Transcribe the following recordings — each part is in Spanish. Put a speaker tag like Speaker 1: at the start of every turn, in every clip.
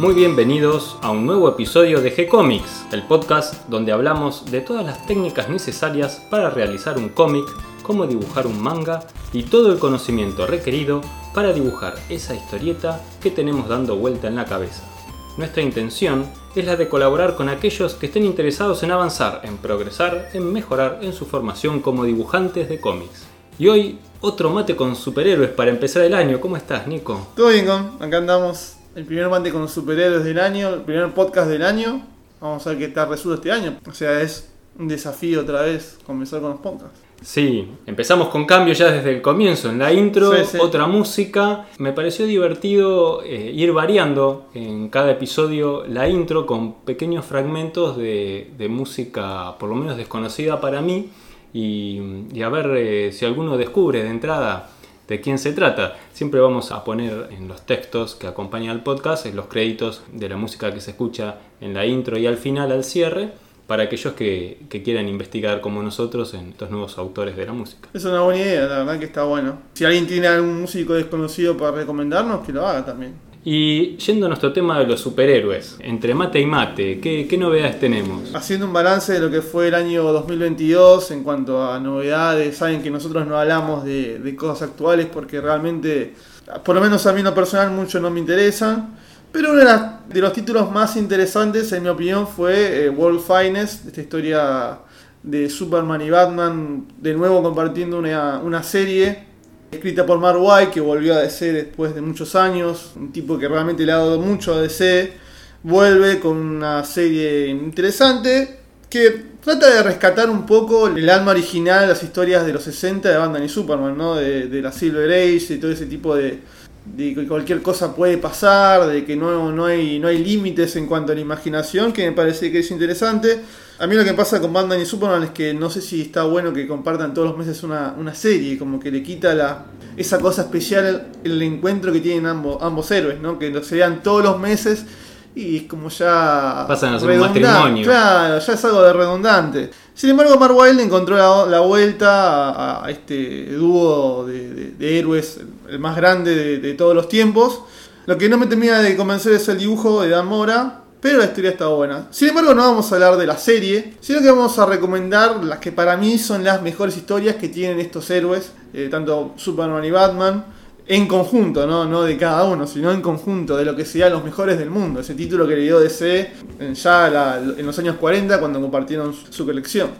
Speaker 1: Muy bienvenidos a un nuevo episodio de G-Comics, el podcast donde hablamos de todas las técnicas necesarias para realizar un cómic, cómo dibujar un manga y todo el conocimiento requerido para dibujar esa historieta que tenemos dando vuelta en la cabeza. Nuestra intención es la de colaborar con aquellos que estén interesados en avanzar, en progresar, en mejorar en su formación como dibujantes de cómics. Y hoy otro mate con superhéroes para empezar el año. ¿Cómo estás, Nico?
Speaker 2: Todo bien, con acá andamos. El primer mate con superhéroes del año, el primer podcast del año. Vamos a ver qué tal resulta este año. O sea, es un desafío otra vez comenzar con los podcasts.
Speaker 1: Sí, empezamos con cambios ya desde el comienzo. En la intro,
Speaker 2: Sí, sí.
Speaker 1: otra música. Me pareció divertido eh, ir variando en cada episodio la intro con pequeños fragmentos de, de música, por lo menos desconocida para mí, y, y a ver eh, si alguno descubre de entrada de quién se trata. Siempre vamos a poner en los textos que acompañan al podcast los créditos de la música que se escucha en la intro y al final, al cierre, para aquellos que, que quieran investigar como nosotros en estos nuevos autores de la música.
Speaker 2: Es una buena idea, la verdad que está bueno. Si alguien tiene algún músico desconocido para recomendarnos, que lo haga también.
Speaker 1: Y yendo a nuestro tema de los superhéroes, entre mate y mate, ¿qué, qué novedades tenemos?
Speaker 2: Haciendo un balance de lo que fue el año 2022 en cuanto a novedades, saben que nosotros no hablamos de, de cosas actuales porque realmente, por lo menos a mí en lo personal, mucho no me interesan. Pero uno de, las- de los títulos más interesantes, en mi opinión, fue eh, World Finest, esta historia de Superman y Batman, de nuevo compartiendo una, una serie escrita por Mark White, que volvió a DC después de muchos años, un tipo que realmente le ha dado mucho a DC, vuelve con una serie interesante que trata de rescatar un poco el alma original, las historias de los 60 de Batman y Superman, ¿no? de, la Silver Age y todo ese tipo de, de que cualquier cosa puede pasar, de que no, no hay, no hay límites en cuanto a la imaginación, que me parece que es interesante. A mí lo que pasa con Batman y Superman es que no sé si está bueno que compartan todos los meses una, una serie, como que le quita la, esa cosa especial, el encuentro que tienen ambos, ambos héroes, ¿no? que lo se vean todos los meses y es como ya...
Speaker 1: Pasan a ser un matrimonio.
Speaker 2: Claro, ya es algo de redundante. Sin embargo, Mark Wilde encontró la, la vuelta a, a este dúo de, de- de héroes, el más grande de, de todos los tiempos. Lo que no me termina de convencer es el dibujo de Dan Mora, pero la historia está buena. Sin embargo, no vamos a hablar de la serie, sino que vamos a recomendar las que para mí son las mejores historias que tienen estos héroes, eh, tanto Superman y Batman. En conjunto, ¿no? no de cada uno, sino en conjunto, de lo que serían los mejores del mundo. Ese título que le dio DC ya en los años 40 cuando compartieron su, colección.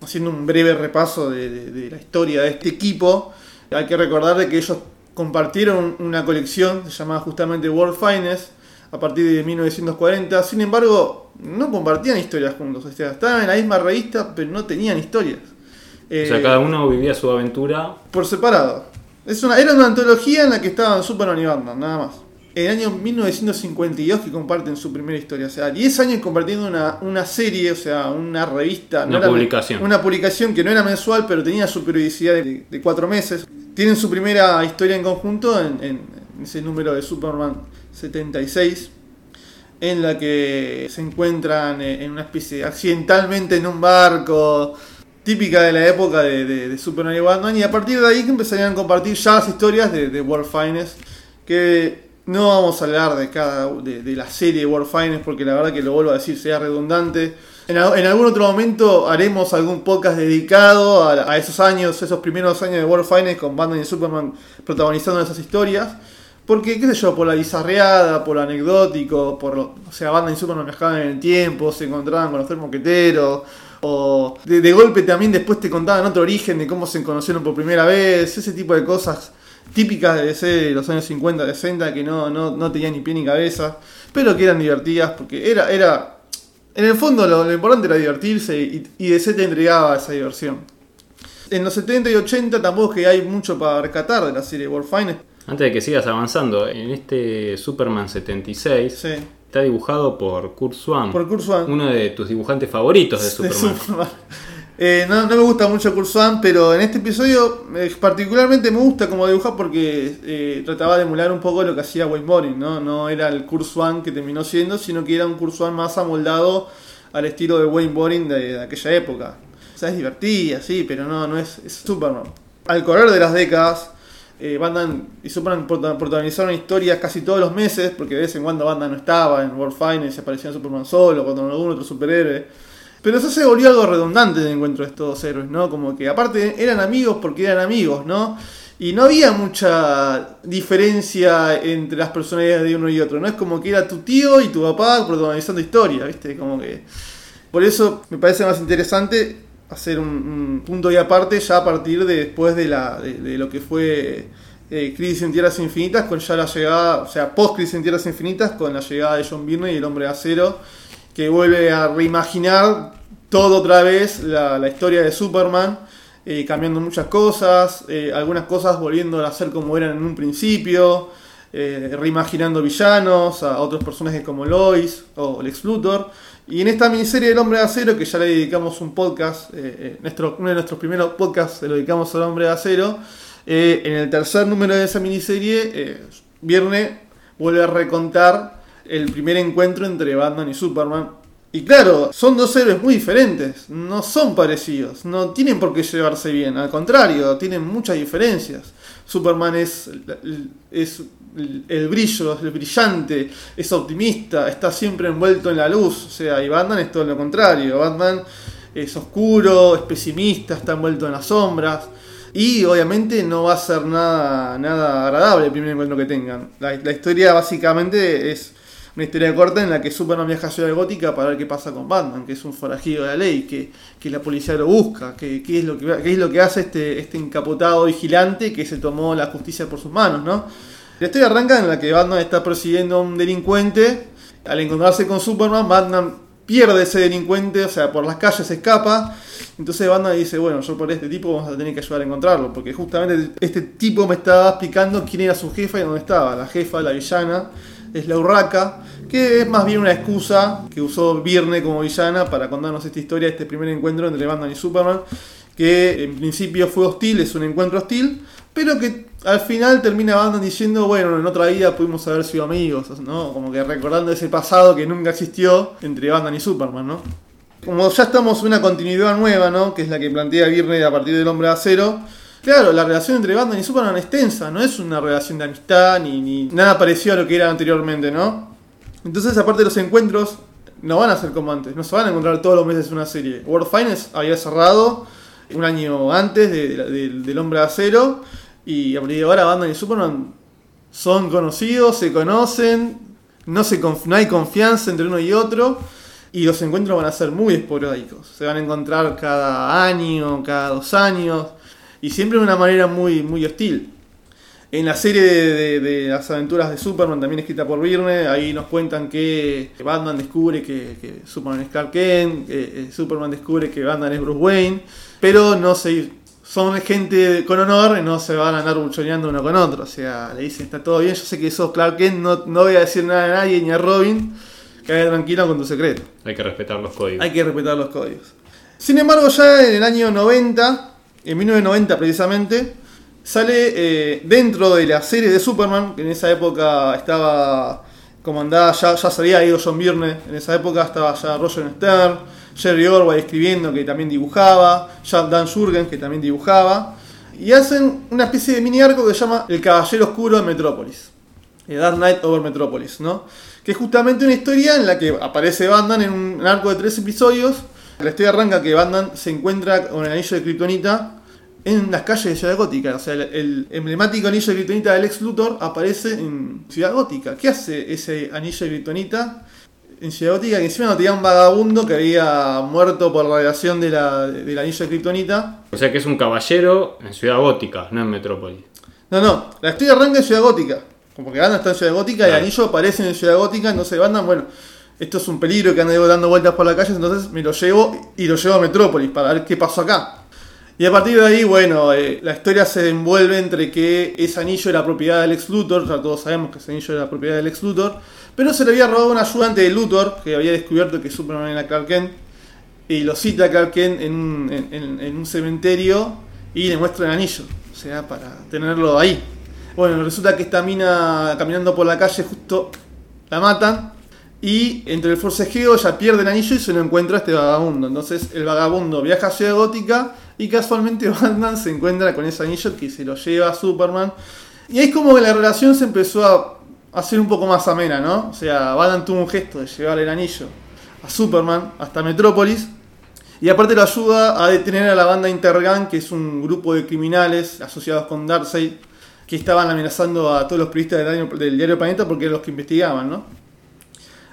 Speaker 2: Haciendo un breve repaso de, la historia de este equipo, hay que recordar que ellos compartieron una colección se llamaba justamente World Finest a partir de 1940. Sin embargo, no compartían historias juntos. O sea, estaban en la misma revista, pero no tenían historias.
Speaker 1: O sea,
Speaker 2: Eh,
Speaker 1: cada uno vivía su aventura.
Speaker 2: por separado. Es una, era una antología en la que estaban Superman y Batman, nada más. En el año 1952 que comparten su primera historia. O sea, 10 años compartiendo una, una serie, o sea, una revista.
Speaker 1: Una publicación.
Speaker 2: Una publicación que no era mensual, pero tenía su periodicidad de, de cuatro meses. Tienen su primera historia en conjunto en- en ese número de Superman 76 en la que se encuentran eh, en una especie accidentalmente en un barco típica de la época de, de, de Superman y Batman y a partir de ahí que empezarían a compartir ya las historias de, de World Finest que no vamos a hablar de cada de, la serie World Finest porque la verdad que lo vuelvo a decir sea redundante. En, al- en algún otro momento haremos algún podcast dedicado a, a esos años esos primeros años de World Finest con Batman y Superman protagonizando esas historias porque, qué sé yo, por la bizarreada, por lo anecdótico, por lo, o sea, Batman y Superman viajaban en el tiempo, se encontraban con los tres moqueteros, o de, golpe también después te contaban otro origen de cómo se conocieron por primera vez, ese tipo de cosas típicas de DC de los años 50, 60, que no, no, no tenían ni pie ni cabeza, pero que eran divertidas, porque era, era en el fondo lo, importante era divertirse y, y DC te entregaba esa diversión. En los 70 y 80 tampoco hay mucho para rescatar de la serie World Finest.
Speaker 1: Antes de que sigas avanzando, en este Superman 76
Speaker 2: Sí.
Speaker 1: está dibujado por Kurt Swan,
Speaker 2: Por Kurt Swan.
Speaker 1: uno de tus dibujantes favoritos de
Speaker 2: de
Speaker 1: Superman.
Speaker 2: Superman. Eh, no, no me gusta mucho Kurt Swan, pero en este episodio eh, particularmente me gusta como dibujar porque eh, trataba de emular un poco lo que hacía Wayne Boring, ¿no? No era el Kurt Swan que terminó siendo, sino que era un Kurt Swan más amoldado al estilo de Wayne Boring de, de aquella época. O sea, es divertida, sí, pero no, no es, es Superman. Al correr de las décadas, eh, Batman y Superman protagonizaron historias casi todos los meses, porque de vez en cuando Batman no estaba en World Finance aparecía Superman solo, cuando algún otro superhéroe. Pero eso se volvió algo redundante el encuentro de estos dos héroes, ¿no? Como que aparte eran amigos porque eran amigos, ¿no? Y no había mucha diferencia entre las personalidades de uno y otro, ¿no? Es como que era tu tío y tu papá protagonizando historia, ¿viste? Como que... Por eso me parece más interesante hacer un, punto y aparte ya a partir de después de, la, de, lo que fue eh, Crisis en Tierras Infinitas, con ya la llegada, o sea, post Crisis en Tierras Infinitas, con la llegada de John Byrne y el Hombre de Acero, que vuelve a reimaginar todo otra vez la, historia de Superman, eh, cambiando muchas cosas, eh, algunas cosas volviendo a ser como eran en un principio, reimaginando villanos, a otros personajes como Lois o Lex Luthor. Y en esta miniserie del Hombre de Acero, que ya le dedicamos un podcast, eh, eh, nuestro, uno de nuestros primeros podcasts se lo dedicamos al Hombre de Acero, eh, en el tercer número de esa miniserie, Viernes vuelve a recontar el primer encuentro entre Batman y Superman. Y claro, son dos héroes muy diferentes, no son parecidos, no tienen por qué llevarse bien, al contrario, tienen muchas diferencias. Superman es, es el brillo, es el brillante, es optimista, está siempre envuelto en la luz. O sea, y Batman es todo lo contrario. Batman es oscuro, es pesimista, está envuelto en las sombras. Y obviamente no va a ser nada, nada agradable el primer encuentro que tengan. La, historia básicamente es una historia corta en la que Superman viaja a Ciudad Gótica para ver qué pasa con Batman, que es un forajido de la ley, que, que la policía lo busca, que, es lo que, qué es lo que hace este, este encapotado vigilante que se tomó la justicia por sus manos, ¿no? La historia arranca en la que Batman está persiguiendo a un delincuente. Al encontrarse con Superman, Batman pierde ese delincuente, o sea, por las calles se escapa. Entonces Batman dice, bueno, yo por este tipo vamos a tener que ayudar a encontrarlo, porque justamente este tipo me estaba explicando quién era su jefa y dónde estaba. La jefa, la villana, es la Urraca, que es más bien una excusa que usó Virne como villana para contarnos esta historia, este primer encuentro entre Batman y Superman, que en principio fue hostil, es un encuentro hostil, pero que al final termina Batman diciendo, bueno, en otra vida pudimos haber sido amigos, ¿no? Como que recordando ese pasado que nunca existió entre Batman y Superman, ¿no? Como ya estamos en una continuidad nueva, ¿no? Que es la que plantea Virne a partir del Hombre de Acero. Claro, la relación entre Batman y Superman es tensa, no es una relación de amistad ni, ni nada parecido a lo que era anteriormente, ¿no? Entonces, aparte de los encuentros, no van a ser como antes, no se van a encontrar todos los meses una serie. World Finance había cerrado un año antes del Hombre de Acero y a partir de ahora Batman y Superman son conocidos, se conocen, no, se no hay confianza entre uno y otro. Y los encuentros van a ser muy esporádicos. Se van a encontrar cada año, cada dos años. Y siempre de una manera muy, muy hostil. En la serie de, las aventuras de Superman, también escrita por Virne, ahí nos cuentan que Batman descubre que, Superman es Clark Kent, eh, Superman descubre que Batman es Bruce Wayne, pero no se son gente con honor y no se van a andar buchoneando uno con otro. O sea, le dicen, está todo bien, yo sé que sos Clark Kent, no, no voy a decir nada a nadie ni a Robin, quédate tranquilo con tu secreto.
Speaker 1: Hay que respetar los códigos.
Speaker 2: Hay que respetar los códigos. Sin embargo, ya en el año 90, en 1990 precisamente, sale eh, dentro de la serie de Superman, que en esa época estaba comandada, ya, ya se había ido John Byrne, en esa época estaba ya Roger Stern, Jerry Orwell escribiendo, que también dibujaba, Dan Jurgen, que también dibujaba, y hacen una especie de mini arco que se llama El Caballero Oscuro de Metrópolis, el Dark Knight over Metropolis, ¿no? Que es justamente una historia en la que aparece Bandan en un arco de tres episodios. La historia arranca que Bandan se encuentra con el anillo de Kryptonita en las calles de Ciudad Gótica. O sea, el, emblemático anillo de Kryptonita del ex Luthor aparece en Ciudad Gótica. ¿Qué hace ese anillo de Kryptonita Gótica, que encima no tenía un vagabundo que había muerto por radiación de la, del anillo de Kryptonita.
Speaker 1: O sea que es un caballero en Ciudad Gótica, no en Metrópolis.
Speaker 2: No, no, la historia arranca en Ciudad Gótica. Como que Ganda está en Ciudad Gótica y el anillo aparece en Ciudad Gótica, entonces Bandan, bueno, esto es un peligro que anda dando vueltas por la calle, entonces me lo llevo y lo llevo a Metrópolis para ver qué pasó acá. Y a partir de ahí, bueno, eh, la historia se envuelve entre que ese anillo era propiedad del ex Luthor, ya todos sabemos que ese anillo era propiedad del ex Luthor, pero se le había robado un ayudante de Luthor que había descubierto que Superman era Clark Kent y lo cita a Clark Kent en un, cementerio y le muestra el anillo, o sea, para tenerlo ahí. Bueno, resulta que esta mina caminando por la calle justo la matan y entre el forcejeo ella pierde el anillo y se lo encuentra este vagabundo. Entonces el vagabundo viaja a Ciudad Gótica Y casualmente Batman se encuentra con ese anillo que se lo lleva a Superman. Y es como que la relación se empezó a hacer un poco más amena, ¿no? O sea, Batman tuvo un gesto de llevar el anillo a Superman hasta Metrópolis. Y aparte lo ayuda a detener a la banda Intergang, que es un grupo de criminales asociados con Darkseid, que estaban amenazando a todos los periodistas del diario, del diario Planeta porque eran los que investigaban, ¿no?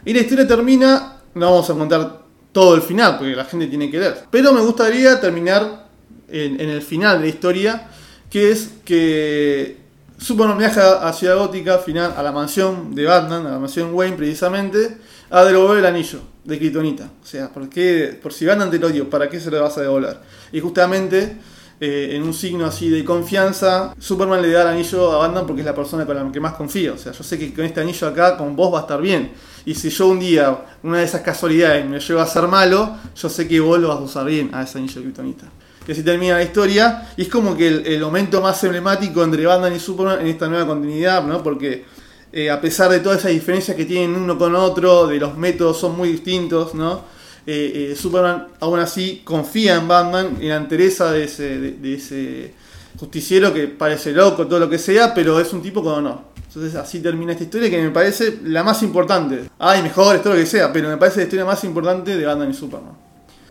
Speaker 2: Y la historia termina, no vamos a contar todo el final, porque la gente tiene que leer. Pero me gustaría terminar en, el final de la historia, que es que Superman viaja a Ciudad Gótica, final, a la mansión de Batman, a la mansión Wayne precisamente, a devolver el anillo de Kryptonita. O sea, ¿por, qué, por si Batman te lo dio, ¿para qué se lo vas a devolver? Y justamente, eh, en un signo así de confianza, Superman le da el anillo a Batman porque es la persona con la que más confío. O sea, yo sé que con este anillo acá, con vos va a estar bien. Y si yo un día, una de esas casualidades, me llevo a ser malo, yo sé que vos lo vas a usar bien a ese anillo de Kryptonita que así termina la historia. Y es como que el, el, momento más emblemático entre Batman y Superman en esta nueva continuidad, ¿no? Porque eh, a pesar de todas esas diferencias que tienen uno con otro, de los métodos son muy distintos, ¿no? Eh, eh, Superman aún así confía en Batman, en la entereza de ese, de, ese justiciero que parece loco, todo lo que sea, pero es un tipo con honor. Entonces así termina esta historia que me parece la más importante. Ay, mejor, todo lo que sea, pero me parece la historia más importante de Batman y Superman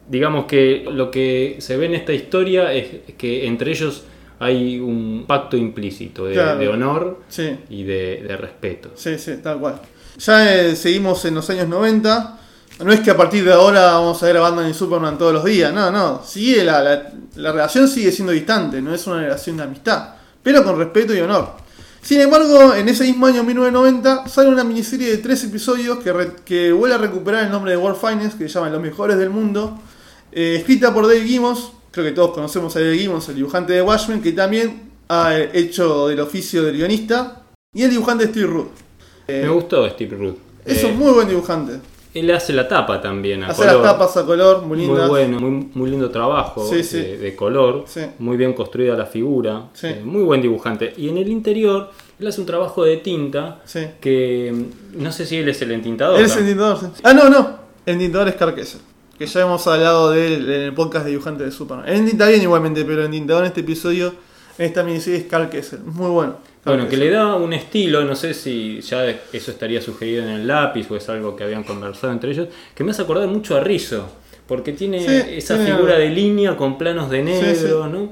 Speaker 1: digamos que lo que se ve en esta historia es que entre ellos hay un pacto implícito de, claro. de honor
Speaker 2: sí.
Speaker 1: y de, de, respeto.
Speaker 2: Sí, sí, tal cual. Ya eh, seguimos en los años 90. No es que a partir de ahora vamos a ver a Batman y Superman todos los días. No, no. Sigue la, la, la relación sigue siendo distante. No es una relación de amistad. Pero con respeto y honor. Sin embargo, en ese mismo año 1990 sale una miniserie de tres episodios que, re, que vuelve a recuperar el nombre de World Finest, que se llama Los Mejores del Mundo, eh, escrita por Dave Gibbons, creo que todos conocemos a Dave Gibbons, el dibujante de Watchmen, que también ha hecho del oficio de guionista, y el dibujante Steve Rudd.
Speaker 1: Eh, Me gustó Steve Rudd.
Speaker 2: Es un muy buen dibujante.
Speaker 1: Él hace la tapa también a
Speaker 2: hace
Speaker 1: color.
Speaker 2: las tapas a color, muy lindas.
Speaker 1: Muy bueno, muy, muy lindo trabajo
Speaker 2: Sí, sí.
Speaker 1: De, de color.
Speaker 2: Sí.
Speaker 1: Muy bien construida la figura. Eh, muy buen dibujante. Y en el interior, él hace un trabajo de tinta que mm, no sé si él es el entintador.
Speaker 2: Él es el tintador. sí. Ah, no, no. El tintador es Carl Kesser, Que ya hemos hablado de él en el podcast de dibujante de Superman. El tinta bien igualmente, pero tintador en este episodio, en esta miniserie es Carl Kesser. Muy bueno. Carl
Speaker 1: Bueno, que le da un estilo, no sé si ya eso estaría sugerido en el lápiz o es algo que habían conversado entre ellos, que me hace acordar mucho a Rizzo, porque tiene
Speaker 2: Sí,
Speaker 1: esa
Speaker 2: tiene
Speaker 1: figura
Speaker 2: algo.
Speaker 1: de línea con planos de negro,
Speaker 2: Sí, sí.
Speaker 1: ¿no?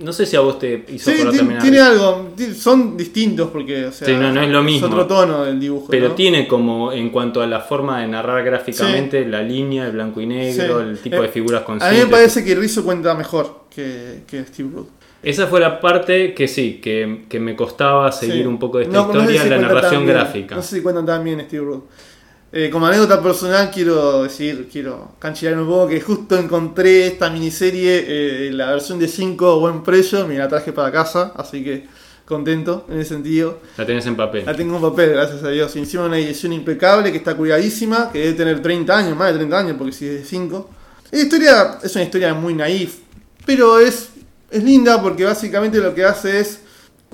Speaker 1: No sé si a vos te hizo
Speaker 2: ti-
Speaker 1: también a
Speaker 2: tiene algo. Son distintos porque, o sea,
Speaker 1: Sí, no, no es lo mismo.
Speaker 2: otro tono del dibujo.
Speaker 1: pero
Speaker 2: ¿no?
Speaker 1: tiene como, en cuanto a la forma de narrar gráficamente, la línea, el blanco y negro, el tipo de
Speaker 2: Eh,
Speaker 1: figuras
Speaker 2: A
Speaker 1: conscientes.
Speaker 2: mí me parece que Rizzo cuenta mejor que, que Steve Rudd.
Speaker 1: Esa fue la parte que sí, que, que me costaba seguir un poco de esta
Speaker 2: No- no sé
Speaker 1: historia
Speaker 2: si
Speaker 1: la narración gráfica.
Speaker 2: No sé si cuentan tan bien Steve Rudd. Eh, como anécdota personal quiero decir, quiero canchear un poco que justo encontré esta miniserie, eh, la versión de 5 a buen precio, me la traje para casa, así que contento en ese sentido.
Speaker 1: La tenés en papel.
Speaker 2: La tengo en papel, gracias a Dios. Y encima una edición impecable que está cuidadísima, que debe tener 30 años, más de 30 años, porque si es de 5. La historia es una historia muy naif, pero es, es linda porque básicamente lo que hace es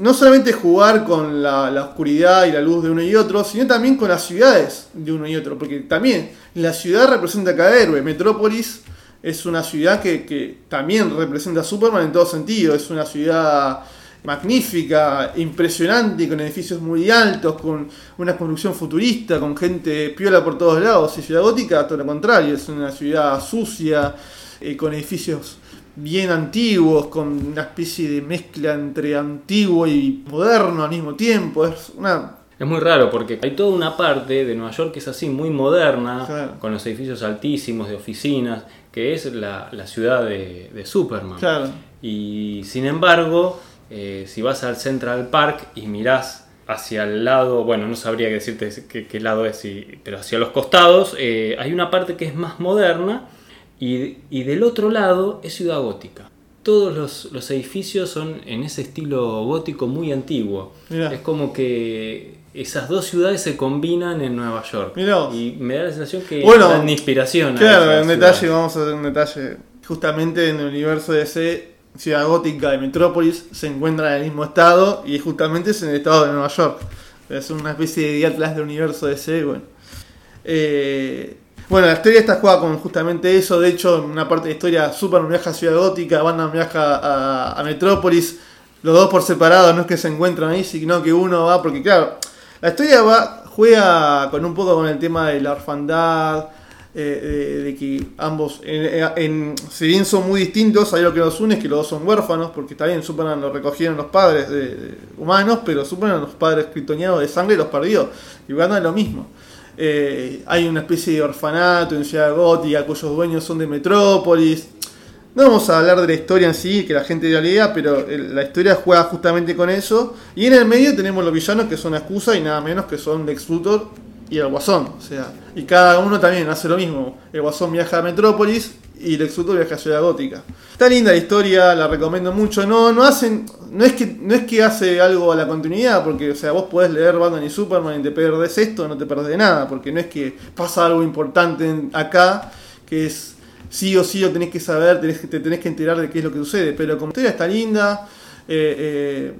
Speaker 2: no solamente jugar con la, la oscuridad y la luz de uno y otro, sino también con las ciudades de uno y otro. Porque también la ciudad representa a cada héroe. Metrópolis es una ciudad que, que también representa a Superman en todo sentido. Es una ciudad magnífica, impresionante, con edificios muy altos, con una construcción futurista, con gente piola por todos lados. Y Ciudad Gótica, todo lo contrario, es una ciudad sucia, eh, con edificios bien antiguos, con una especie de mezcla entre antiguo y moderno al mismo tiempo. Es una.
Speaker 1: Es muy raro porque hay toda una parte de Nueva York que es así, muy moderna,
Speaker 2: Claro.
Speaker 1: con los edificios altísimos de oficinas, que es la, la ciudad de, de Superman.
Speaker 2: Claro.
Speaker 1: Y sin embargo, eh, si vas al Central Park y mirás hacia el lado, bueno, no sabría decirte qué, qué lado es, pero hacia los costados, eh, hay una parte que es más moderna y, y del otro lado es ciudad gótica. Todos los, los edificios son en ese estilo gótico muy antiguo.
Speaker 2: Mirá.
Speaker 1: Es como que esas dos ciudades se combinan en Nueva York.
Speaker 2: Mirá.
Speaker 1: Y me da la sensación que
Speaker 2: Bueno,
Speaker 1: dan inspiración. a
Speaker 2: Claro,
Speaker 1: esas
Speaker 2: un detalle,
Speaker 1: ciudades.
Speaker 2: vamos a hacer un detalle. Justamente en el universo de DC, Ciudad Gótica de Metrópolis se encuentra en el mismo estado y justamente es en el estado de Nueva York. Es una especie de atlas del universo DC, bueno. Eh, Bueno, la historia está jugada con justamente eso. De hecho, en una parte de la historia, Superman viaja a Ciudad Gótica, Batman viaja a, a Metrópolis. Los dos por separado, no es que se encuentran ahí, sino que uno va, porque claro, la historia va, juega con un poco con el tema de la orfandad, eh, de, de que ambos, en, si bien son muy distintos, hay lo que los une es que los dos son huérfanos, porque está bien, Superman lo recogieron los padres de- humanos, pero Superman los padres criptonianos de sangre los perdió. Y Batman es lo mismo. Eh, hay una especie de orfanato en Ciudad Gótica cuyos dueños son de Metrópolis. No vamos a hablar de la historia en sí, que la gente ya lea, pero la historia juega justamente con eso. Y en el medio tenemos los villanos que son excusa y nada menos que son Lex Luthor y el Guasón. O sea, y cada uno también hace lo mismo. El Guasón viaja a Metrópolis y Lex Luthor viaja a Ciudad Gótica. Está linda la historia, la recomiendo mucho. No, no hacen, no es que, no es que hace algo a la continuidad, porque o sea, vos podés leer Batman y Superman y te perdés esto, no te perdés nada, porque no es que pasa algo importante acá, que es sí o sí lo tenés que saber, tenés te tenés que enterar de qué es lo que sucede. Pero como historia está linda, eh, eh,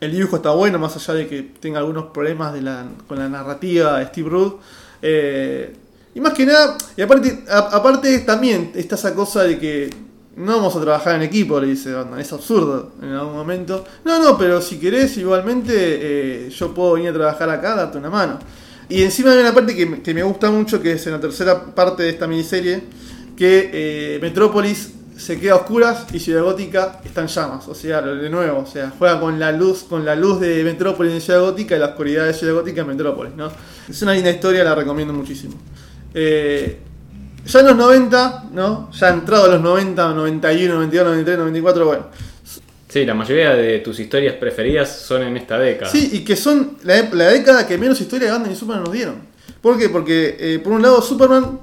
Speaker 2: el dibujo está bueno, más allá de que tenga algunos problemas de la- con la narrativa de Steve Rudd. Eh, y más que nada, y aparte, aparte también está esa cosa de que no vamos a trabajar en equipo, le dice Batman, es absurdo en algún momento. No, no, pero si querés igualmente eh, yo puedo venir a trabajar acá, darte una mano. Y encima hay una parte que, que me gusta mucho, que es en la tercera parte de esta miniserie, que eh, Metrópolis se queda a oscuras y Ciudad Gótica está en llamas. O sea, de nuevo, o sea, juega con la luz, con la luz de Metrópolis en Ciudad Gótica y la oscuridad de Ciudad Gótica en Metrópolis, ¿no? Es una linda historia, la recomiendo muchísimo. Eh, ya en los 90, ¿no? Ya entrado a los 90, 91, 92, 93, 94, bueno.
Speaker 1: Sí, la mayoría de tus historias preferidas son en esta década.
Speaker 2: Sí, y que son la, década que menos historia de Batman y Superman nos dieron. ¿Por qué? Porque, eh, por un lado, Superman,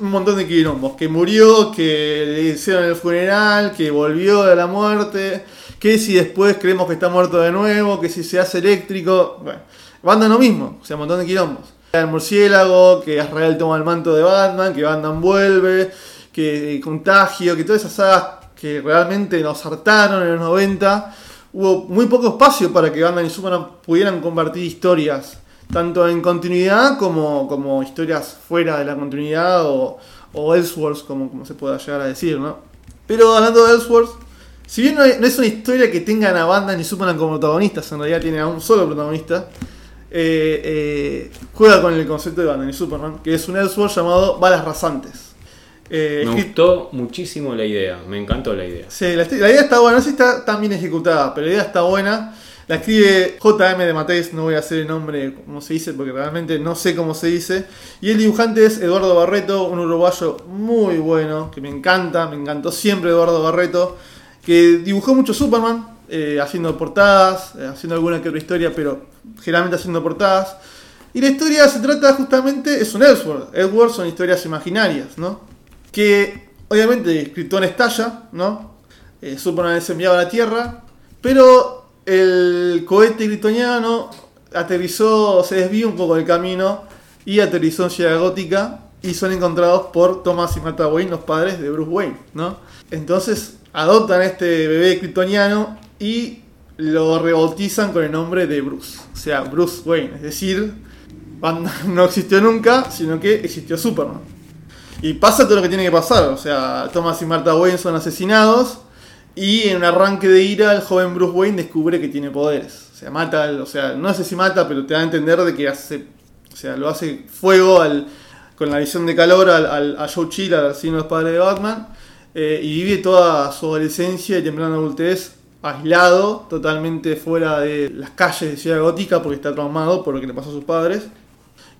Speaker 2: un montón de quilombos. Que murió, que le hicieron el funeral, que volvió de la muerte, que si después creemos que está muerto de nuevo, que si se hace eléctrico. Bueno, Batman lo mismo, o sea, un montón de quilombos. El murciélago, que Azrael toma el manto de Batman, que Batman vuelve, que Contagio, que todas esas sagas que realmente nos hartaron en los 90, hubo muy poco espacio para que Batman y Superman pudieran convertir historias, tanto en continuidad como, como historias fuera de la continuidad o, o Elseworlds, como, como se pueda llegar a decir, ¿no? Pero hablando de Elseworlds, si bien no, es una historia que tengan a Batman y Superman como protagonistas, en realidad tiene a un solo protagonista, eh, eh, juega con el concepto de Batman y Superman, que es un Elseworlds llamado Balas Rasantes. Eh,
Speaker 1: Me gustó muchísimo la idea, me encantó la idea.
Speaker 2: Sí, la, la idea está buena, no sé si está tan bien ejecutada, pero la idea está buena. La escribe JM de Mateis, no voy a hacer el nombre como se dice porque realmente no sé cómo se dice. Y el dibujante es Eduardo Barreto, un uruguayo muy bueno, que me encanta, me encantó siempre Eduardo Barreto, que dibujó mucho Superman, eh, haciendo portadas, eh, haciendo alguna que otra historia, pero generalmente haciendo portadas. Y la historia se trata justamente, es un Elseworld. Elseworld son historias imaginarias, ¿no? Que obviamente Krypton estalla, ¿no? Eh, Superman enviado a la Tierra, pero el cohete kryptoniano aterrizó, se desvió un poco del camino y aterrizó en Ciudad Gótica y son encontrados por Thomas y Martha Wayne, los padres de Bruce Wayne, ¿no? Entonces adoptan a este bebé kryptoniano y lo rebautizan con el nombre de Bruce, o sea, Bruce Wayne, es decir, Batman no existió nunca, sino que existió Superman. Y pasa todo lo que tiene que pasar. O sea, Thomas y Martha Wayne son asesinados. Y en un arranque de ira, el joven Bruce Wayne descubre que tiene poderes. O sea, mata, o sea, no sé si mata, pero te da a entender de que hace, o sea, lo hace fuego al, con la visión de calor al, al- a Joe Chill, al asesino de los padres de Batman. eh, y vive toda su adolescencia y temprana adultez aislado, totalmente fuera de las calles de Ciudad Gótica porque está traumado por lo que le pasó a sus padres.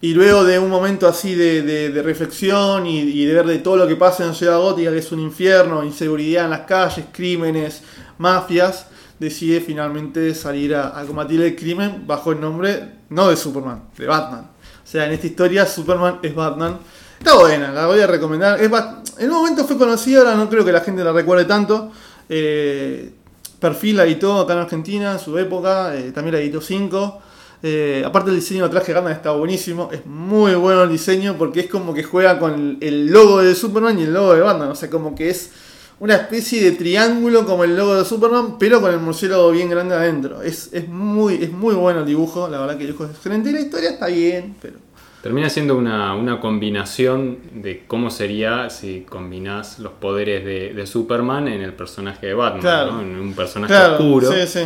Speaker 2: Y luego de un momento así de, de- reflexión y, de ver de todo lo que pasa en Ciudad Gótica, que es un infierno, inseguridad en las calles, crímenes, mafias, decide finalmente salir a, combatir el crimen bajo el nombre, no de Superman, de Batman. O sea, en esta historia Superman es Batman. Está buena, la voy a recomendar. En un momento fue conocida, ahora no creo que la gente la recuerde tanto. Eh, Perfil la editó acá en Argentina en su época, eh, también la editó 5. Eh, aparte el diseño de traje Gundam está buenísimo, es muy bueno el diseño porque es como que juega con el, logo de Superman y el logo de Batman, o sea, como que es una especie de triángulo como el logo de Superman, pero con el murciélago bien grande adentro. Es, es, muy, es muy bueno el dibujo, la verdad que el dibujo es excelente la historia está bien, pero
Speaker 1: Termina siendo una, una combinación de cómo sería si combinás los poderes de, de Superman en el personaje de Batman,
Speaker 2: Claro.
Speaker 1: ¿no? en un personaje
Speaker 2: Claro,
Speaker 1: oscuro.
Speaker 2: sí, sí.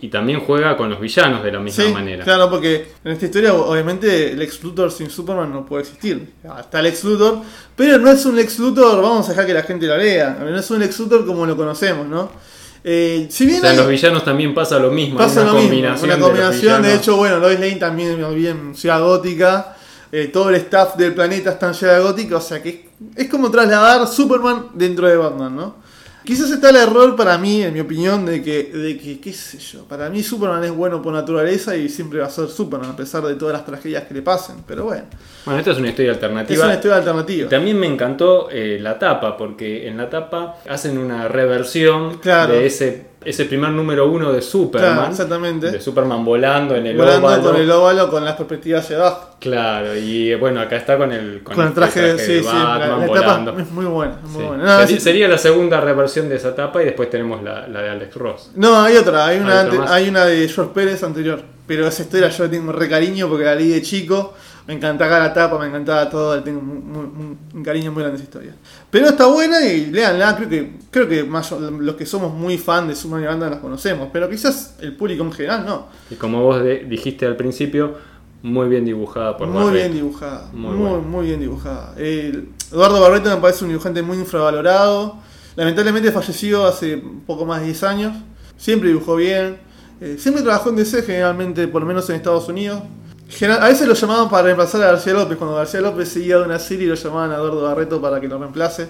Speaker 1: Y también juega con los villanos de la misma
Speaker 2: Sí,
Speaker 1: manera.
Speaker 2: claro, porque en esta historia, obviamente, el Lex Luthor sin Superman no puede existir. Está Lex Luthor, pero no es un Lex Luthor, vamos a dejar que la gente lo lea. No es un Lex Luthor como lo conocemos, ¿no? Eh, si bien
Speaker 1: O sea, en
Speaker 2: hay-
Speaker 1: los villanos también pasa lo mismo.
Speaker 2: pasa
Speaker 1: una
Speaker 2: lo mismo,
Speaker 1: combinación
Speaker 2: una combinación, de, hecho, bueno, Lois Lane también vive en Ciudad Gótica. Eh, todo el staff del planeta está en Ciudad Gótica, o sea que es, es como trasladar Superman dentro de Batman, ¿no? Quizás está el error para mí, en mi opinión, de que, de que, qué sé yo, para mí Superman es bueno por naturaleza y siempre va a ser Superman, a pesar de todas las tragedias que le pasen, pero bueno,
Speaker 1: Bueno, esta es una historia
Speaker 2: es
Speaker 1: alternativa.
Speaker 2: una historia alternativa.
Speaker 1: También me encantó eh, la tapa, porque en la tapa hacen una reversión
Speaker 2: Claro.
Speaker 1: de ese, ese primer número uno de Superman.
Speaker 2: Claro, exactamente.
Speaker 1: De Superman volando en el
Speaker 2: Volando
Speaker 1: óvalo.
Speaker 2: con el óvalo con las perspectivas hacia abajo.
Speaker 1: Claro, y bueno, acá está con el,
Speaker 2: Con el traje,
Speaker 1: de
Speaker 2: sí,
Speaker 1: Batman
Speaker 2: la
Speaker 1: volando.
Speaker 2: etapa es muy buena. es muy
Speaker 1: Sí.
Speaker 2: buena. No,
Speaker 1: Sería, la segunda reversión de esa tapa y después tenemos la, la de Alex Ross.
Speaker 2: No, hay otra, hay una,
Speaker 1: ¿Hay
Speaker 2: ante- hay una de George Pérez anterior. Pero esa historia yo la tengo re cariño porque la leí de chico. Me encantaba la tapa, me encantaba todo. le Tengo un cariño muy grande a esa historia. Pero está buena y léanla. Creo que, creo que más, los que somos muy fan de Superman y Banda las conocemos. Pero quizás el público en general no.
Speaker 1: Y como vos de- dijiste al principio, muy bien dibujada por
Speaker 2: muy
Speaker 1: Barreto.
Speaker 2: bien dibujada.
Speaker 1: Muy
Speaker 2: Muy,
Speaker 1: bueno.
Speaker 2: muy, bien dibujada. Eduardo Barreto me parece un dibujante muy infravalorado. Lamentablemente falleció hace poco más de 10 años. Siempre dibujó bien. Eh, siempre trabajó en DC, generalmente, por lo menos en Estados Unidos. A veces lo llamaban para reemplazar a García López. Cuando García López seguía de una serie, lo llamaban a Eduardo Barreto para que lo reemplace.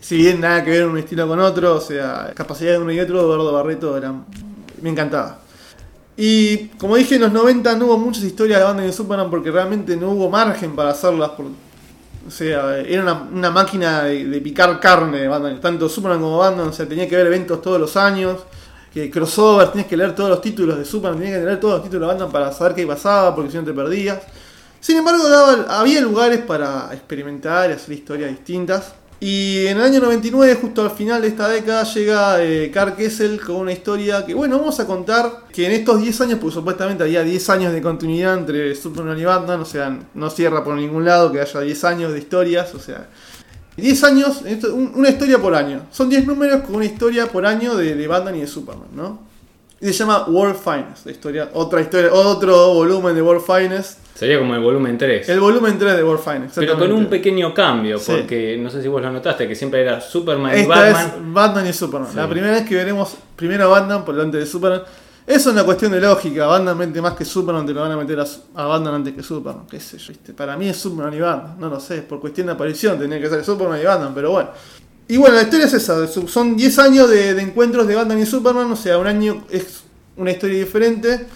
Speaker 2: Si bien nada que ver un estilo con otro, o sea, capacidad de uno y otro, Eduardo Barreto era, me encantaba. Y como dije, en los 90 no hubo muchas historias de Batman y Superman porque realmente no hubo margen para hacerlas. por- o sea, era una, máquina de, de picar carne de. Tanto Superman como Batman, o sea, tenía que ver eventos todos los años. Que crossover, tenías que leer todos los títulos de Superman, tenías que leer todos los títulos de Batman para saber qué pasaba, porque si no te perdías. Sin embargo, daba- había lugares para experimentar y hacer historias distintas. Y en el año 99, justo al final de esta década, llega eh, Karl Kessel con una historia que, bueno, vamos a contar que en estos 10 años, pues supuestamente había 10 años de continuidad entre Superman y Batman, o sea, no cierra por ningún lado que haya 10 años de historias, o sea, 10 años, una historia por año. Son 10 números con una historia por año de, de Batman y de Superman, ¿no? Y se llama World Finest, la historia, otra historia, otro volumen de World Finest.
Speaker 1: Sería como el volumen 3.
Speaker 2: El volumen 3 de World Finest.
Speaker 1: Pero con un pequeño cambio,
Speaker 2: Sí.
Speaker 1: porque no sé si vos lo notaste, que siempre era Superman y
Speaker 2: Esta
Speaker 1: Batman.
Speaker 2: es Batman y Superman.
Speaker 1: Sí.
Speaker 2: La primera vez que veremos primero a Batman por delante de Superman. Es una cuestión de lógica. Batman mete más que Superman, te lo van a meter a, a antes que Superman. ¿Qué sé yo? ¿viste? Para mí es Superman y Batman. No lo sé, por cuestión de aparición tenía que ser Superman y Batman, pero bueno. Y bueno, la historia es esa. Son 10 años de, encuentros de Batman y Superman. O sea, un año es una historia diferente.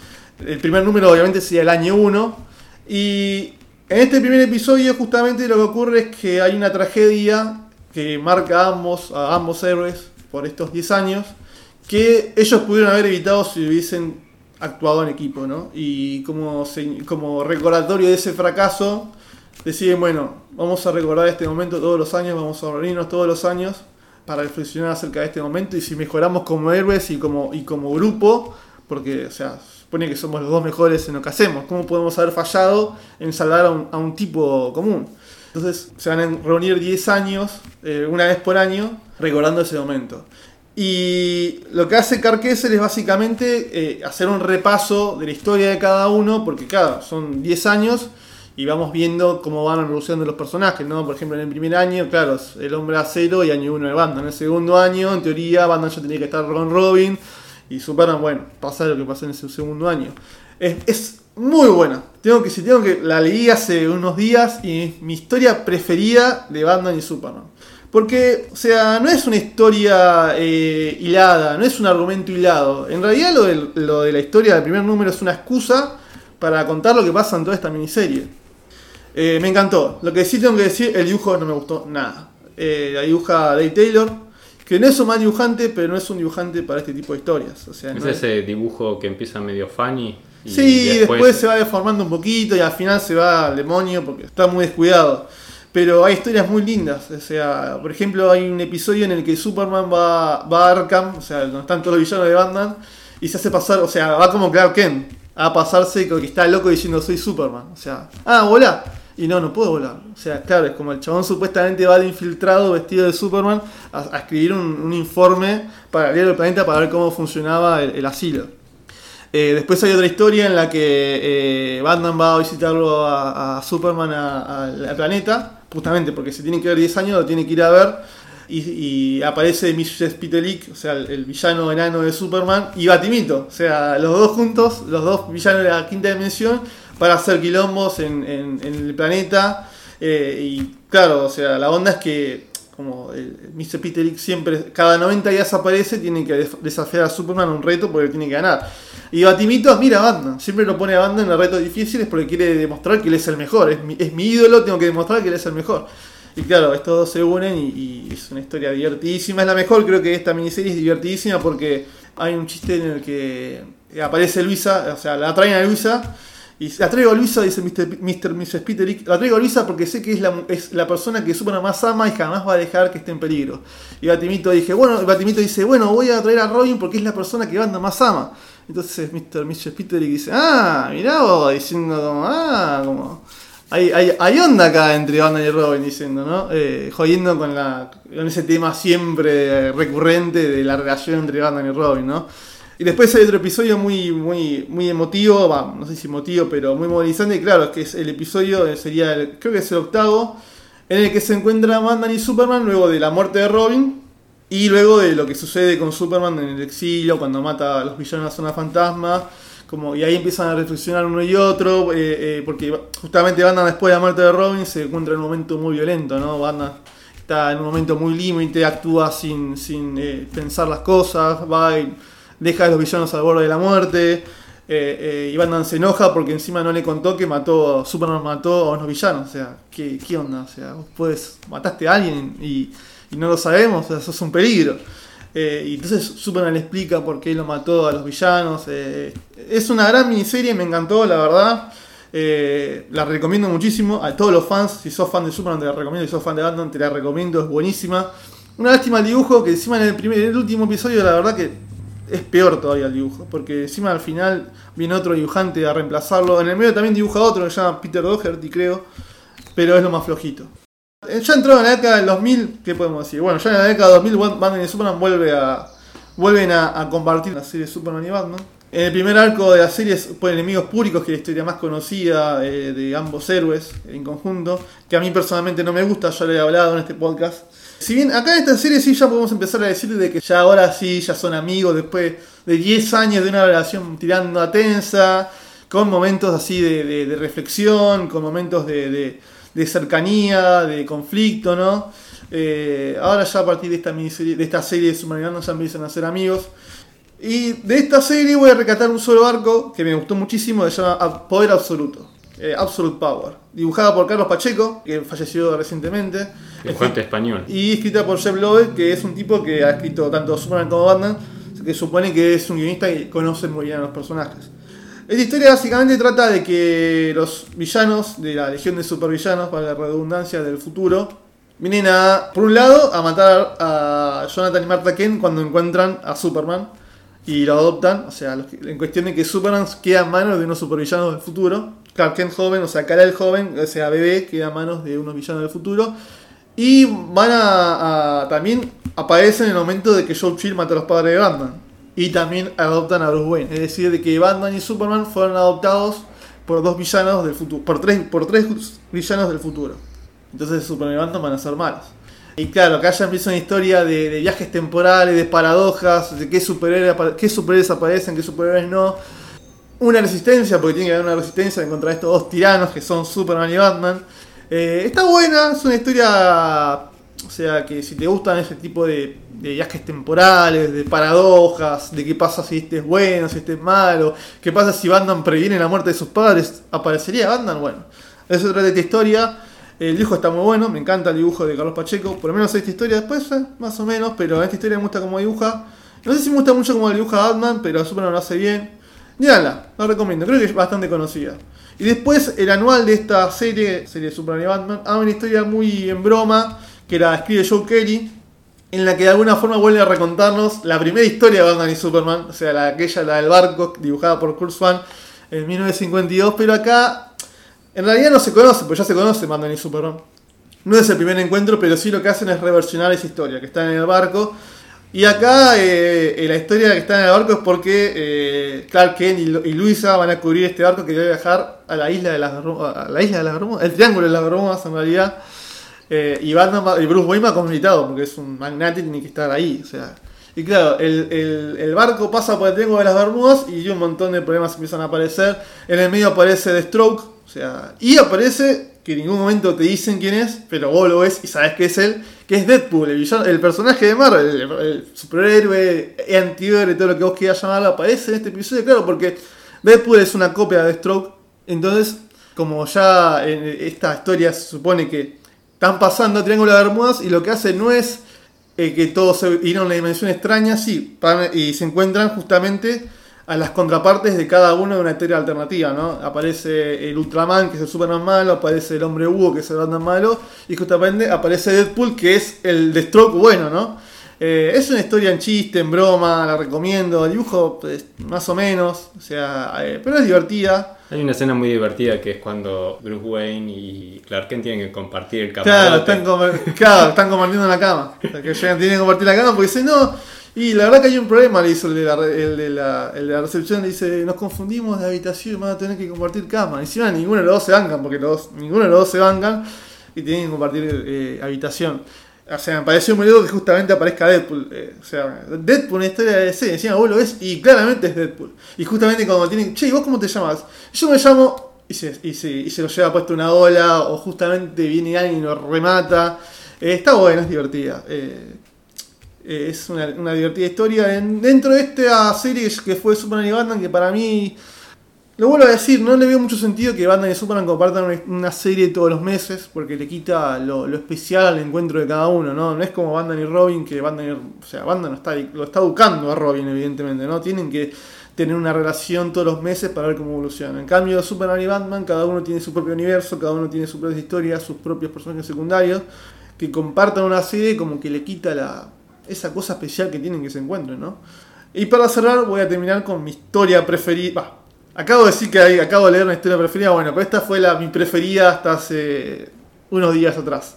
Speaker 2: El primer número obviamente sería el año 1. Y en este primer episodio justamente lo que ocurre es que hay una tragedia que marca ambos, a ambos héroes por estos 10 años, que ellos pudieron haber evitado si hubiesen actuado en equipo, ¿no? Y como, como recordatorio de ese fracaso, deciden, bueno, vamos a recordar este momento todos los años, vamos a reunirnos todos los años para reflexionar acerca de este momento y si mejoramos como héroes y como, y como grupo, porque, o sea, supone que somos los dos mejores en lo que hacemos, ¿cómo podemos haber fallado en salvar a un, a un tipo común? Entonces se van a reunir 10 años, eh, una vez por año, recordando ese momento. Y lo que hace Carqueser es básicamente eh, hacer un repaso de la historia de cada uno, porque claro, son 10 años y vamos viendo cómo van evolucionando los personajes, ¿no? Por ejemplo, en el primer año, claro, el hombre acero y año 1 de Batman. En el segundo año, en teoría, Batman ya tenía que estar con Robin y Superman, bueno, pasa lo que pasó en ese segundo año. Es, es muy buena. Tengo que, si tengo que, la leí hace unos días y es mi historia preferida de Batman y Superman. Porque, o sea, no es una historia eh, hilada, no es un argumento hilado. En realidad lo, del- lo de la historia del primer número es una excusa para contar lo que pasa en toda esta miniserie. Eh, me encantó. Lo que sí tengo que decir, el dibujo no me gustó nada. Eh, la dibuja Dave Taylor, que no es un mal dibujante, pero no es un dibujante para este tipo de historias. O sea,
Speaker 1: Es
Speaker 2: no es-
Speaker 1: ese dibujo que empieza medio funny. Y
Speaker 2: Sí, después... se va deformando un poquito y al final se va al demonio porque está muy descuidado. Pero hay historias muy lindas. O sea, por ejemplo, hay un episodio en el que Superman va, a Arkham, o sea, donde están todos los villanos de Batman, y se hace pasar, o sea, va como Clark Kent, a pasarse con que está loco diciendo soy Superman. O sea, ah, volá. Y no, no puedo volar. O sea, claro, es como el chabón supuestamente va de infiltrado vestido de Superman a, escribir un, informe para el diario del planeta para ver cómo funcionaba el, el asilo. Eh, después hay otra historia en la que eh, Batman va a visitarlo a, Superman al planeta, justamente porque se tiene que ver 10 años, lo tiene que ir a ver. Y, y aparece Mrs. Pitelic, o sea, el, villano enano de Superman, y Batimito. O sea, los dos juntos, los dos villanos de la quinta dimensión, para hacer quilombos en el planeta. Eh, y claro, o sea, la onda es que, como el, el Mr. Pitelic siempre, cada 90 días aparece, tiene que desafiar a Superman un reto porque tiene que ganar. Y Batimito mira a Batman, siempre lo pone a Batman en retos difíciles porque quiere demostrar que él es el mejor. Es mi, es mi ídolo, tengo que demostrar que él es el mejor. Y claro, estos dos se unen y, y es una historia divertidísima. Es la mejor, creo que esta miniserie es divertidísima porque hay un chiste en el que aparece Luisa, o sea, la traen a Luisa. Y la traigo a Luisa, dice Mr. Mr. Mrs. Peterick, la traigo a Luisa porque sé que es la, es la persona que Superman más ama y jamás va a dejar que esté en peligro. Y Batimito dije, bueno, Batimito dice, bueno, voy a traer a Robin porque es la persona que Banda más ama. Entonces Mr. Mrs. Peterick dice, ah, mirá vos, diciendo como, ah, como... Hay, hay, onda acá entre Batman y Robin diciendo, ¿no? Eh, jodiendo con, la, con ese tema siempre recurrente de la relación entre Batman y Robin, ¿no? Y después hay otro episodio muy, muy, muy emotivo, va, no sé si emotivo, pero muy movilizante. Y claro, que es el episodio, eh, sería, el- creo que es el octavo, en el que se encuentran Batman y Superman luego de la muerte de Robin y luego de lo que sucede con Superman en el exilio, cuando mata a los villanos de la zona fantasma. Como, y ahí empiezan a reflexionar uno y otro, eh, eh, porque justamente Batman después de la muerte de Robin se encuentra en un momento muy violento, ¿no? Batman está en un momento muy límite, actúa sin, sin eh, pensar las cosas, va y deja a los villanos al borde de la muerte. eh, eh, se enoja porque encima no le contó que mató, Superman mató a unos villanos. O sea, ¿qué, qué onda? O sea, vos puedes, mataste a alguien y, y no lo sabemos, o sea, sos un peligro. Eh, y entonces Superman le explica por qué lo mató a los villanos. eh, es una gran miniserie, me encantó, la verdad. Eh, la recomiendo muchísimo a todos los fans. Si sos fan de Superman, te la recomiendo. Si sos fan de Batman, te la recomiendo. Es buenísima. Una lástima el dibujo, que encima en el, primer, en el último episodio, la verdad que es peor todavía el dibujo. Porque encima al final viene otro dibujante a reemplazarlo. En el medio también dibuja otro que se llama Peter Doherty, creo. Pero es lo más flojito. Eh, Ya entró en la década del 2000, ¿qué podemos decir? Bueno, ya en la década del 2000 Batman y Superman vuelve a, vuelven a, compartir la serie Superman y Batman. En el primer arco de la serie es por enemigos públicos, que es la historia más conocida eh, de ambos héroes en conjunto, que a mí personalmente no me gusta, ya lo he hablado en este podcast. Si bien acá en esta serie sí ya podemos empezar a decir de que ya ahora sí, ya son amigos después de 10 años de una relación tirando a tensa, con momentos así de, reflexión, con momentos de, cercanía, de conflicto, ¿no? Eh, ahora ya a partir de esta miniserie, de esta serie de Batman ya empiezan a ser amigos. Y de esta serie voy a recatar un solo arco que me gustó muchísimo, que se llama Poder Absoluto. Eh, Absolute Power. Dibujada por Carlos Pacheco, que falleció recientemente.
Speaker 1: Dibujante español.
Speaker 2: Y escrita por Jeff Loeb, que es un tipo que ha escrito tanto Superman como Batman, que supone que es un guionista y conoce muy bien a los personajes. Esta historia básicamente trata de que los villanos de la Legión de Supervillanos, para la redundancia del futuro, vienen a, por un lado, a matar a Jonathan y Martha Kent cuando encuentran a Superman y lo adoptan, o sea, en cuestión de que Superman queda en manos de unos supervillanos del futuro. Clark Kent joven, o sea, Kal-El joven, o sea, bebé, queda en manos de unos villanos del futuro. Y van a, a- también aparecen en el momento de que Joe Chill mata a los padres de Batman. Y también adoptan a Bruce Wayne. Es decir, de que Batman y Superman fueron adoptados por dos villanos del futuro. Por tres, por tres villanos del futuro. Entonces Superman y Batman van a ser malos. Y claro, acá ya empieza una historia de, viajes temporales, de paradojas, de qué superhéroes, qué superhéroes aparecen, qué superhéroes no. Una resistencia, porque tiene que haber una resistencia en contra estos dos tiranos que son Superman y Batman. Eh, está buena, es una historia, o sea, que si te gustan ese tipo de, de viajes temporales, de paradojas, de qué pasa si este es bueno, si este es malo, qué pasa si Batman previene la muerte de sus padres, ¿aparecería Batman? Bueno, eso trata de esta historia. El dibujo está muy bueno, me encanta el dibujo de Carlos Pacheco, por lo menos esta historia después, eh, más o menos, pero esta historia me gusta como dibuja. No sé si me gusta mucho como dibuja Batman, pero Superman lo hace bien. Díganla, la recomiendo, creo que es bastante conocida. Y después el anual de esta serie, serie Superman y Batman, hay una historia muy en broma, que la escribe Joe Kelly, en la que de alguna forma vuelve a recontarnos la primera historia de Batman y Superman, o sea, la, aquella, la del barco, dibujada por Kurt Swan en 1952, pero acá En realidad no se conoce, pues ya se conoce Batman y Superman. No es el primer encuentro, pero sí lo que hacen es reversionar esa historia, que están en el barco. Y acá eh, la historia que está en el barco es porque eh, Clark Kent y, Luisa van a cubrir este barco que debe viajar a la isla de las a la isla de las Bermudas, el triángulo de las Bermudas en realidad. Eh, y, Batman, y Bruce Wayne va como invitado, porque es un magnate y tiene que estar ahí. O sea, y claro, el, el, barco pasa por el triángulo de las Bermudas y un montón de problemas empiezan a aparecer. En el medio aparece The Stroke, o sea, y aparece que en ningún momento te dicen quién es, pero vos lo ves y sabes que es él, que es Deadpool, el, el personaje de Marvel, el, superhéroe, antihéroe, todo lo que vos quieras llamarlo, aparece en este episodio, claro, porque Deadpool es una copia de Stroke, entonces, como ya en esta historia se supone que están pasando a Triángulo de Bermudas y lo que hace no es eh, que todos se ir a una dimensión extraña, sí, y se encuentran justamente a las contrapartes de cada uno de una historia alternativa, ¿no? Aparece el Ultraman, que es el Superman malo, aparece el Hombre Hugo, que es el Batman malo, y justamente aparece Deadpool, que es el Deathstroke bueno, ¿no? Eh, es una historia en chiste, en broma, la recomiendo. El dibujo, pues, más o menos, o sea, eh, pero es divertida.
Speaker 1: Hay una escena muy divertida que es cuando Bruce Wayne y Clark Kent tienen que compartir el camarote.
Speaker 2: Claro, están, claro, están compartiendo la cama. que llegan, tienen que compartir la cama porque si no. Y la verdad que hay un problema, le hizo el de la, el de la, el de la recepción, le dice, nos confundimos de habitación, van a tener que compartir cama. Encima ninguno de los dos se bancan, porque los, ninguno de los dos se bancan y tienen que compartir eh, habitación. O sea, me pareció muy loco que justamente aparezca Deadpool. Eh, o sea, Deadpool, una historia de DC. Encima vos lo ves y claramente es Deadpool. Y justamente cuando tienen. Che, ¿y vos cómo te llamas? Yo me llamo. Y se, y se, y se lo lleva puesto una ola. O justamente viene alguien y lo remata. Eh, está bueno, es divertida. Eh, es una, divertida historia. En, dentro de esta serie que fue Superman y Batman, que para mí lo vuelvo a decir, no le veo mucho sentido que Batman y Superman compartan una serie todos los meses, porque le quita lo, especial al encuentro de cada uno, ¿no? No es como Batman y Robin, que Batman, o sea, Batman está, lo está educando a Robin, evidentemente, ¿no? Tienen que tener una relación todos los meses para ver cómo evoluciona. En cambio, Superman y Batman, cada uno tiene su propio universo, cada uno tiene su propia historia, sus propios personajes secundarios, que compartan una serie como que le quita la, esa cosa especial que tienen que se encuentren, ¿no? Y para cerrar, voy a terminar con mi historia preferida. Acabo de decir que acabo de leer una historia preferida, bueno, pero esta fue la, mi preferida hasta hace unos días atrás.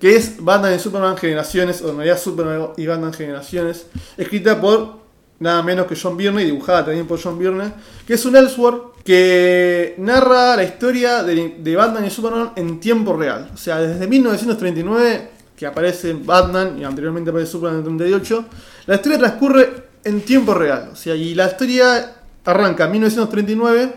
Speaker 2: Que es Batman y Superman Generaciones, o en realidad Superman y Batman Generaciones, escrita por nada menos que John Byrne y dibujada también por John Byrne, que es un Elseworld que narra la historia de, de, y Superman en tiempo real. O sea, desde 1939, que aparece Batman y anteriormente aparece Superman en el 38, la historia transcurre en tiempo real. O sea, y la historia arranca en 1939,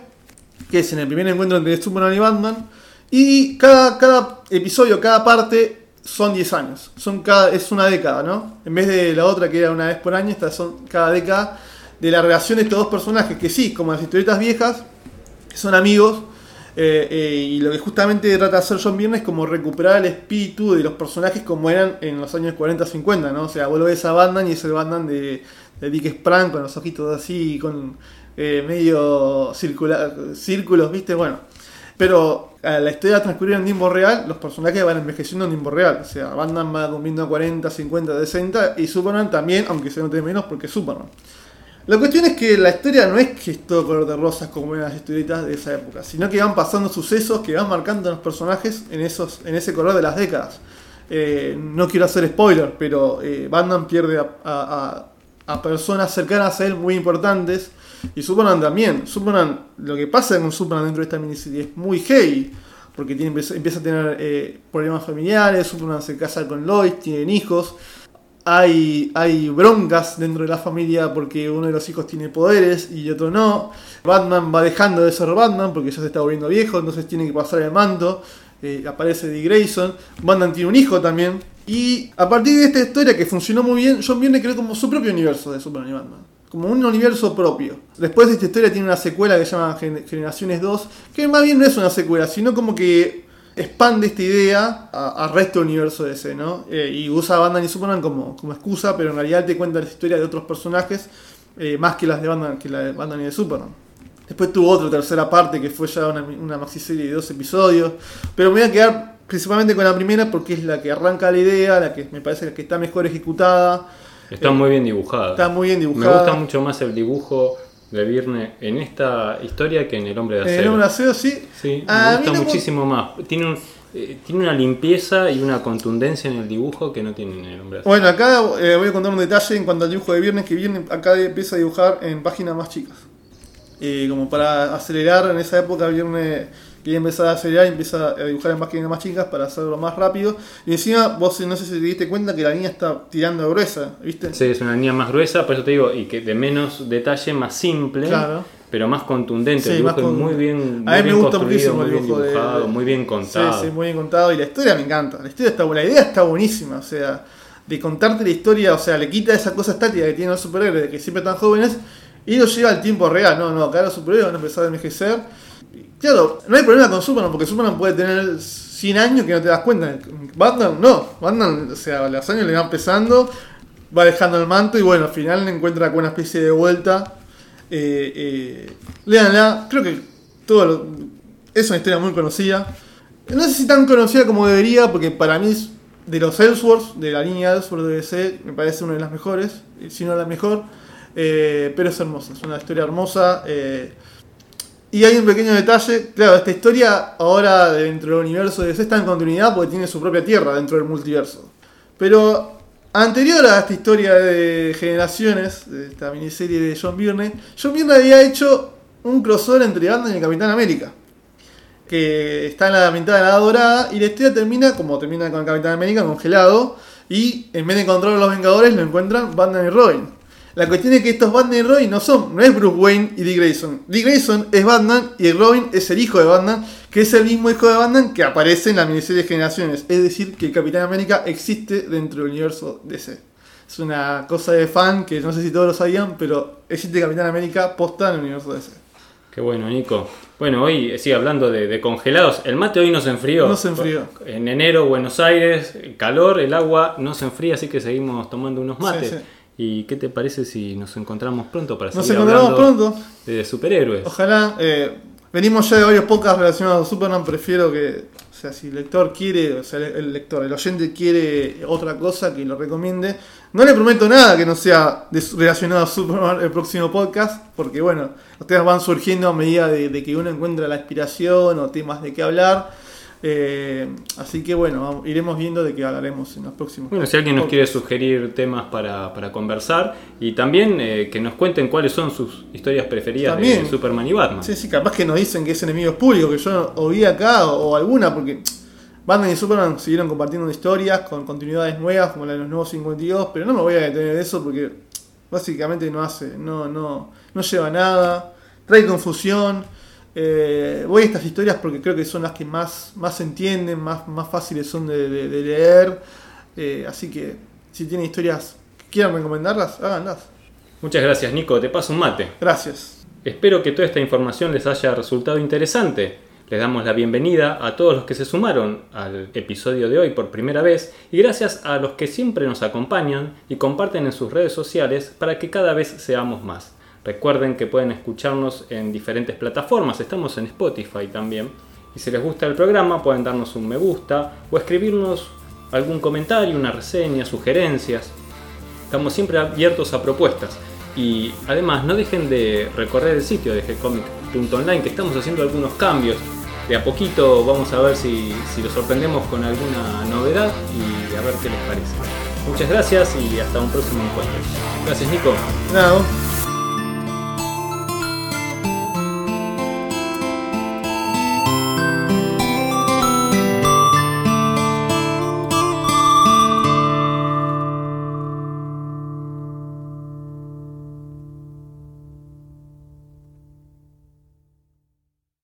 Speaker 2: que es en el primer encuentro entre Superman y Batman, y cada, cada episodio, cada parte son 10 años, son cada, es una década, ¿no? En vez de la otra que era una vez por año, estas son cada década de la relación de estos dos personajes, que sí, como las historietas viejas, son amigos, eh, eh, y lo que justamente trata de hacer John Byrne es como recuperar el espíritu de los personajes como eran en los años 40-50, ¿no? O sea, vuelve esa Batman y es el Batman de, de Dick Sprang con los ojitos así, con eh, medio circular, círculos, ¿viste? Bueno. Pero la historia transcurrir en tiempo real, los personajes van envejeciendo en tiempo real. O sea, Batman va cumpliendo 40, 50, 60 y Superman también, aunque se note menos porque es Superman. La cuestión es que la historia no es que es todo color de rosas como eran las historietas de esa época, sino que van pasando sucesos que van marcando a los personajes en, esos, en ese color de las décadas. Eh, no quiero hacer spoiler, pero eh, Batman pierde a, a, personas cercanas a él muy importantes y Superman también. Superman, lo que pasa con Superman dentro de esta miniserie es muy heavy. Porque tiene, empieza a tener eh, problemas familiares, Superman se casa con Lois, tienen hijos. Hay, hay broncas dentro de la familia porque uno de los hijos tiene poderes y otro no. Batman va dejando de ser Batman porque ya se está volviendo viejo, entonces tiene que pasar el manto. Eh, aparece Dick Grayson. Batman tiene un hijo también. Y a partir de esta historia que funcionó muy bien, John Byrne creó como su propio universo de Superman y Batman como un universo propio. Después de esta historia tiene una secuela que se llama Generaciones 2, que más bien no es una secuela, sino como que expande esta idea al resto del universo de ese, ¿no? Eh, y usa a Batman y Superman como, como excusa, pero en realidad te cuenta la historia de otros personajes eh, más que las de Batman, que la de Batman y de Superman. Después tuvo otra tercera parte que fue ya una, una maxi serie de dos episodios, pero me voy a quedar principalmente con la primera porque es la que arranca la idea, la que me parece que está mejor ejecutada.
Speaker 1: Está muy bien dibujada.
Speaker 2: Está muy bien dibujada.
Speaker 1: Me gusta mucho más el dibujo de Virne en esta historia que en El Hombre de Acero.
Speaker 2: En El Hombre de Acero, sí.
Speaker 1: Sí,
Speaker 2: A
Speaker 1: me gusta
Speaker 2: me-
Speaker 1: muchísimo más. Tiene, un, eh, tiene una limpieza y una contundencia en el dibujo que no tiene en El Hombre de Acero.
Speaker 2: Bueno, acá eh, voy a contar un detalle en cuanto al dibujo de Viernes, que Viernes acá empieza a dibujar en páginas más chicas. Eh, como para acelerar, en esa época Viernes quería empezar a acelerar y empieza a dibujar en páginas más chicas para hacerlo más rápido. Y encima, vos no sé si te diste cuenta que la línea está tirando gruesa, ¿viste?
Speaker 1: Sí, es una línea más gruesa, por eso te digo, y que de menos detalle, más simple,
Speaker 2: Claro.
Speaker 1: pero más contundente.
Speaker 2: Sí,
Speaker 1: el dibujo
Speaker 2: más con-
Speaker 1: es muy bien, muy
Speaker 2: A mí me
Speaker 1: bien
Speaker 2: gusta
Speaker 1: construido,
Speaker 2: muchísimo
Speaker 1: muy
Speaker 2: el
Speaker 1: bien dibujado,
Speaker 2: de-
Speaker 1: muy bien contado.
Speaker 2: Sí, sí, muy bien contado. Y la historia me encanta. La historia está buena. La idea está buenísima. O sea, de contarte la historia, o sea, le quita esa cosa estática que tienen los superhéroes, de que siempre están jóvenes, y lo lleva al tiempo real. No, no, acá los superhéroes van a empezar a envejecer. Claro, no hay problema con Superman, porque Superman puede tener 100 años que no te das cuenta. Batman, no. Batman, o sea, los años le van pesando, va dejando el manto, y bueno, al final encuentra con una especie de vuelta. Eh, eh, creo que todo lo- es una historia muy conocida. No sé si tan conocida como debería, porque para mí es de los Ellsworth, de la línea Ellsworth de DC, me parece una de las mejores, si no la mejor. Eh, pero es hermosa, es una historia hermosa. eh, y hay un pequeño detalle, claro, esta historia ahora dentro del universo DC está en continuidad porque tiene su propia tierra dentro del multiverso. Pero anterior a esta historia de generaciones, de esta miniserie de John Byrne, John Byrne había hecho un crossover entre Batman y el Capitán América. Que está en la mitad de la dorada y la historia termina como termina con el Capitán América congelado. Y en vez de encontrar a los Vengadores, lo encuentran Batman y Robin. La cuestión es que estos Batman y Robin no son, no es Bruce Wayne y Dick Grayson. Dick Grayson es Batman y Robin es el hijo de Batman, que es el mismo hijo de Batman que aparece en la miniserie de Generaciones. Es decir, que el Capitán América existe dentro del universo DC. Es una cosa de fan que no sé si todos lo sabían, pero existe Capitán América posta en el universo DC.
Speaker 1: Qué bueno, Nico. Bueno, hoy sí, hablando de, de congelados, el mate hoy no se enfrió.
Speaker 2: No se enfrió.
Speaker 1: En enero, Buenos Aires, calor, el agua no se enfría, así que seguimos tomando unos mates.
Speaker 2: Sí, sí.
Speaker 1: ¿Y qué te parece si nos encontramos pronto para
Speaker 2: Nos
Speaker 1: seguir
Speaker 2: encontramos
Speaker 1: hablando
Speaker 2: pronto.
Speaker 1: de superhéroes?
Speaker 2: Ojalá. eh, venimos ya de varios podcasts relacionados a Superman. Prefiero que, o sea, si el lector quiere, o sea, el, lector, el oyente quiere otra cosa, que lo recomiende. No le prometo nada que no sea relacionado a Superman el próximo podcast, porque bueno, los temas van surgiendo a medida de, de que uno encuentra la inspiración o temas de qué hablar. Eh, así que bueno, vamos- iremos viendo de qué hablaremos en los próximos
Speaker 1: Bueno, si alguien nos quiere sugerir temas para, para conversar y también eh, que nos cuenten cuáles son sus historias preferidas de
Speaker 2: También.
Speaker 1: Superman y Batman.
Speaker 2: Sí, sí, capaz que nos dicen que es enemigos públicos, que yo oí acá o, o alguna, porque Batman y Superman siguieron compartiendo historias con continuidades nuevas, como la de los nuevos 52, pero no me voy a detener de eso porque básicamente no hace, no, no, no lleva nada, trae confusión. Eh, voy a estas historias porque creo que son las que más, más se entienden, más, más fáciles son de, de- de leer. Eh, así que si tienen historias que quieran recomendarlas, háganlas.
Speaker 1: Muchas gracias, Nico. Te paso un mate.
Speaker 2: Gracias.
Speaker 1: Espero que toda esta información les haya resultado interesante. Les damos la bienvenida a todos los que se sumaron al episodio de hoy por primera vez y gracias a los que siempre nos acompañan y comparten en sus redes sociales para que cada vez seamos más. Recuerden que pueden escucharnos en diferentes plataformas, estamos en Spotify también. Y si les gusta el programa pueden darnos un me gusta o escribirnos algún comentario, una reseña, sugerencias. Estamos siempre abiertos a propuestas. Y además no dejen de recorrer el sitio de gcomic.online que estamos haciendo algunos cambios. De a poquito vamos a ver si, si los sorprendemos con alguna novedad y a ver qué les parece. Muchas gracias y hasta un próximo encuentro. Gracias Nico.
Speaker 2: Nada,